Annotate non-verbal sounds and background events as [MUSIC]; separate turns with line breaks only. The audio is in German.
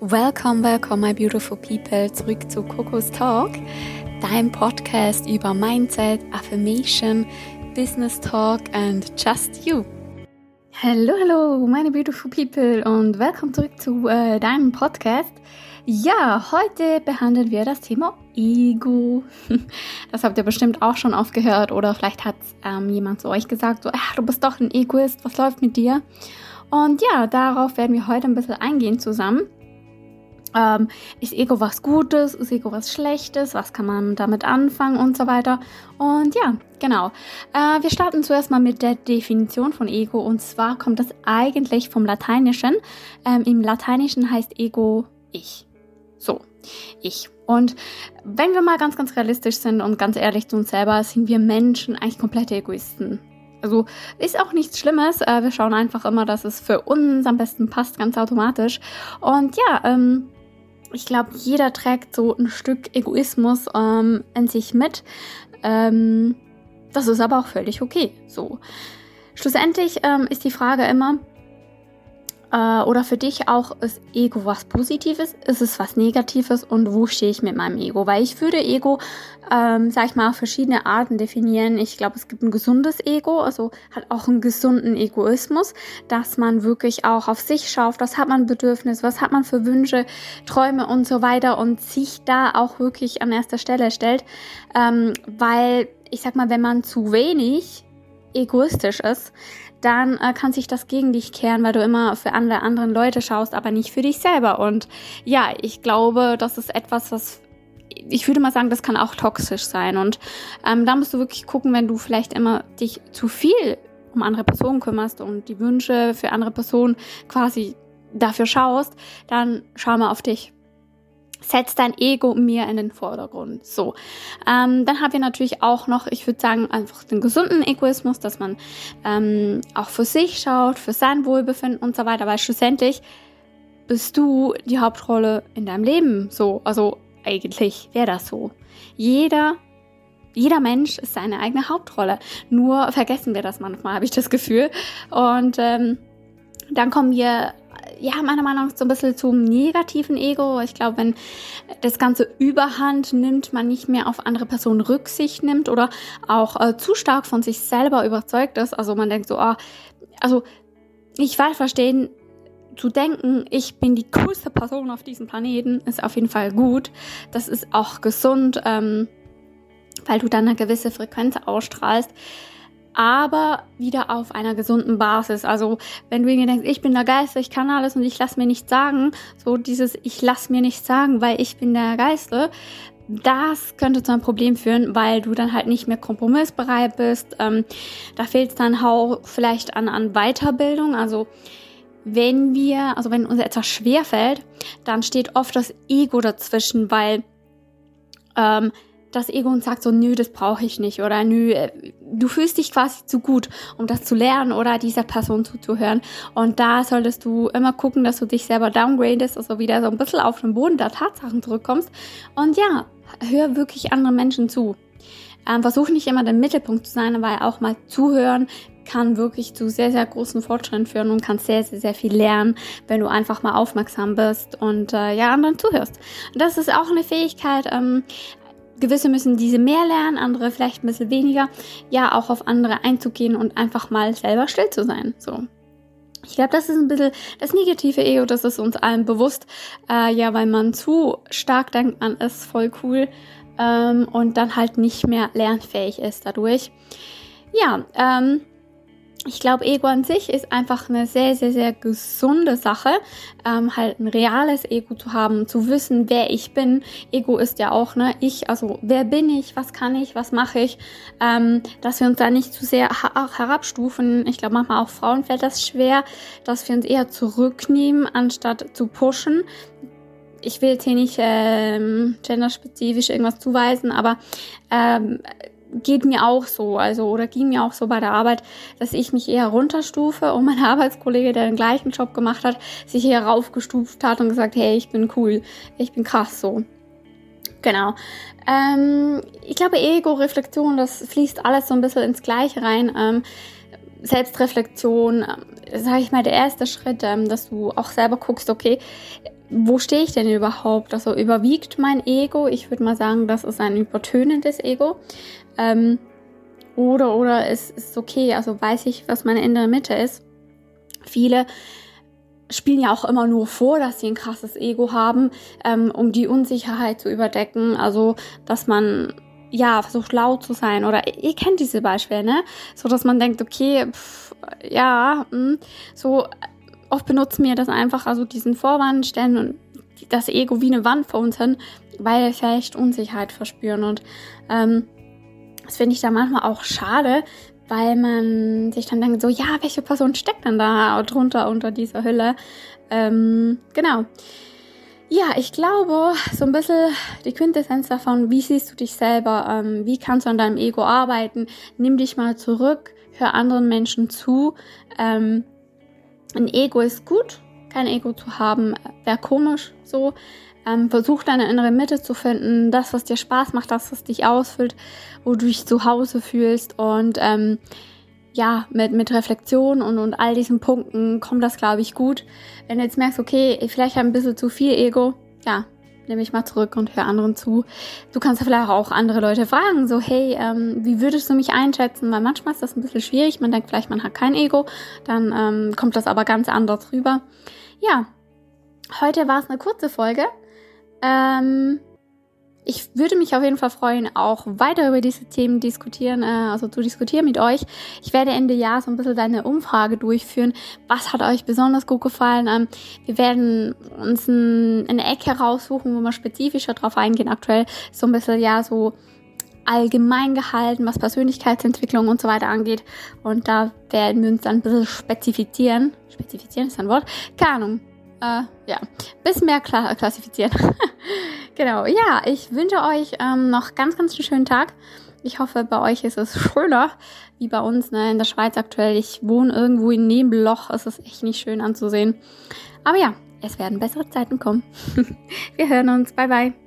Welcome, welcome, my beautiful people, zurück zu Coco's Talk, dein Podcast über Mindset, Affirmation, Business Talk and just you. Hallo, hallo, meine beautiful people und willkommen zurück zu äh, deinem Podcast. Ja, heute behandeln wir das Thema Ego. [LAUGHS] Das habt ihr bestimmt auch schon oft gehört oder vielleicht hat ähm, jemand zu euch gesagt, so, ach, du bist doch ein Egoist, was läuft mit dir? Und ja, darauf werden wir heute ein bisschen eingehen zusammen. Ähm, ist Ego was Gutes? Ist Ego was Schlechtes? Was kann man damit anfangen und so weiter? Und ja, genau. Äh, wir starten zuerst mal mit der Definition von Ego. Und zwar kommt das eigentlich vom Lateinischen. Ähm, Im Lateinischen heißt Ego ich. So, ich. Und wenn wir mal ganz, ganz realistisch sind und ganz ehrlich zu uns selber, sind wir Menschen eigentlich komplette Egoisten. Also ist auch nichts Schlimmes. Äh, wir schauen einfach immer, dass es für uns am besten passt, ganz automatisch. Und ja, ähm, ich glaube, jeder trägt so ein Stück Egoismus ähm, in sich mit. Ähm, das ist aber auch völlig okay. So. Schlussendlich ähm, ist die Frage immer, äh, oder für dich auch, ist Ego was Positives? Ist es was Negatives? Und wo stehe ich mit meinem Ego? Weil ich würde Ego, ähm, sag ich mal, auf verschiedene Arten definieren. Ich glaube, es gibt ein gesundes Ego, also hat auch einen gesunden Egoismus, dass man wirklich auch auf sich schaut, was hat man Bedürfnis, was hat man für Wünsche, Träume und so weiter und sich da auch wirklich an erster Stelle stellt. Ähm, weil, ich sag mal, wenn man zu wenig egoistisch ist, dann äh, kann sich das gegen dich kehren, weil du immer für andere anderen Leute schaust, aber nicht für dich selber. Und ja, ich glaube, das ist etwas, was ich würde mal sagen, das kann auch toxisch sein. Und ähm, da musst du wirklich gucken, wenn du vielleicht immer dich zu viel um andere Personen kümmerst und die Wünsche für andere Personen quasi dafür schaust, dann schau mal auf dich setz dein Ego mir in den Vordergrund. So, ähm, dann haben wir natürlich auch noch, ich würde sagen, einfach den gesunden Egoismus, dass man ähm, auch für sich schaut, für sein Wohlbefinden und so weiter, weil schlussendlich bist du die Hauptrolle in deinem Leben. So, also eigentlich wäre das so. Jeder jeder Mensch ist seine eigene Hauptrolle. Nur vergessen wir das manchmal, habe ich das Gefühl. Und ähm, dann kommen wir ja, meiner Meinung nach so ein bisschen zum negativen Ego. Ich glaube, wenn das Ganze überhand nimmt, man nicht mehr auf andere Personen Rücksicht nimmt oder auch äh, zu stark von sich selber überzeugt ist. Also man denkt so, ah, also ich weiß verstehen, zu denken, ich bin die coolste Person auf diesem Planeten, ist auf jeden Fall gut. Das ist auch gesund, ähm, weil du dann eine gewisse Frequenz ausstrahlst aber wieder auf einer gesunden Basis. Also wenn du irgendwie denkst, ich bin der Geiste, ich kann alles und ich lass mir nichts sagen, so dieses ich lass mir nichts sagen, weil ich bin der Geiste, das könnte zu einem Problem führen, weil du dann halt nicht mehr kompromissbereit bist. Ähm, da fehlt es dann auch vielleicht an, an Weiterbildung. Also wenn wir, also wenn uns etwas schwer fällt, dann steht oft das Ego dazwischen, weil ähm, das Ego und sagt so, nö, das brauche ich nicht oder nö, äh, du fühlst dich quasi zu gut, um das zu lernen oder dieser Person zuzuhören. Und da solltest du immer gucken, dass du dich selber downgradest, also wieder so ein bisschen auf den Boden der Tatsachen zurückkommst. Und ja, hör wirklich anderen Menschen zu. Ähm, versuch nicht immer der Mittelpunkt zu sein, weil auch mal zuhören kann wirklich zu sehr, sehr großen Fortschritten führen und kannst sehr, sehr, sehr viel lernen, wenn du einfach mal aufmerksam bist und äh, ja, anderen zuhörst. Und das ist auch eine Fähigkeit, ähm, gewisse müssen diese mehr lernen, andere vielleicht ein bisschen weniger, ja, auch auf andere einzugehen und einfach mal selber still zu sein. So. Ich glaube, das ist ein bisschen das negative Ego, das ist uns allen bewusst, äh, ja, weil man zu stark denkt, man ist voll cool ähm, und dann halt nicht mehr lernfähig ist dadurch. Ja, ähm, ich glaube, Ego an sich ist einfach eine sehr, sehr, sehr gesunde Sache. Ähm, halt ein reales Ego zu haben, zu wissen, wer ich bin. Ego ist ja auch, ne, ich, also wer bin ich, was kann ich, was mache ich, ähm, dass wir uns da nicht zu sehr herabstufen. Ich glaube, manchmal auch Frauen fällt das schwer, dass wir uns eher zurücknehmen, anstatt zu pushen ich will jetzt hier nicht ähm, genderspezifisch irgendwas zuweisen, aber ähm, geht mir auch so, also oder ging mir auch so bei der Arbeit, dass ich mich eher runterstufe und mein [LAUGHS] Arbeitskollege, der den gleichen Job gemacht hat, sich eher raufgestuft hat und gesagt, hey, ich bin cool, ich bin krass so. Genau. Ähm, ich glaube, Ego-Reflexion, das fließt alles so ein bisschen ins Gleiche rein. Ähm, Selbstreflexion, äh, sage ich mal, der erste Schritt, ähm, dass du auch selber guckst, okay, wo stehe ich denn überhaupt? Also überwiegt mein Ego? Ich würde mal sagen, das ist ein übertönendes Ego. Ähm, oder, oder es ist okay, also weiß ich, was meine innere Mitte ist. Viele spielen ja auch immer nur vor, dass sie ein krasses Ego haben, ähm, um die Unsicherheit zu überdecken. Also, dass man ja versucht laut zu sein oder ihr kennt diese Beispiele, ne? So, dass man denkt, okay, pff, ja, mh, hm, so oft benutzen wir das einfach, also diesen Vorwand stellen und das Ego wie eine Wand vor uns hin, weil wir vielleicht Unsicherheit verspüren. Und ähm, das finde ich da manchmal auch schade, weil man sich dann denkt, so, ja, welche Person steckt denn da drunter unter dieser Hülle? Ähm, genau. Ja, ich glaube, so ein bisschen die Quintessenz davon, wie siehst du dich selber, ähm, wie kannst du an deinem Ego arbeiten, nimm dich mal zurück, hör anderen Menschen zu, ähm, ein Ego ist gut, kein Ego zu haben, wäre komisch so. Ähm, versuch deine innere Mitte zu finden, das, was dir Spaß macht, das, was dich ausfüllt, wo du dich zu Hause fühlst und ähm, ja, mit, mit Reflexion und, und all diesen Punkten kommt das, glaube ich, gut. Wenn du jetzt merkst, okay, vielleicht ein bisschen zu viel Ego, ja, nehme ich mal zurück und höre anderen zu. Du kannst ja vielleicht auch andere Leute fragen, so hey, ähm, wie würdest du mich einschätzen? Weil manchmal ist das ein bisschen schwierig. Man denkt vielleicht, man hat kein Ego, dann ähm, kommt das aber ganz anders rüber. Ja, heute war es eine kurze Folge. Ähm, ich würde mich auf jeden Fall freuen, auch weiter über diese Themen diskutieren, äh, also zu diskutieren mit euch. Ich werde Ende Jahr so ein bisschen eine Umfrage durchführen. Was hat euch besonders gut gefallen? Ähm, wir werden uns ein, eine Ecke raussuchen, wo wir spezifischer drauf eingehen. Aktuell so ein bisschen, ja, so allgemein gehalten, was Persönlichkeitsentwicklung und so weiter angeht. Und da werden wir uns dann ein bisschen spezifizieren. Spezifizieren ist ein Wort. Keine Ahnung äh, ja, bis mehr klar klassifizieren. [LAUGHS] genau, ja, ich wünsche euch ähm, noch ganz, ganz einen schönen Tag. Ich hoffe, bei euch ist es schöner wie bei uns ne, in der Schweiz aktuell. Ich wohne irgendwo in Nebelloch. Es ist echt nicht schön anzusehen. Aber ja, es werden bessere Zeiten kommen. [LAUGHS] Wir hören uns. Bye, bye.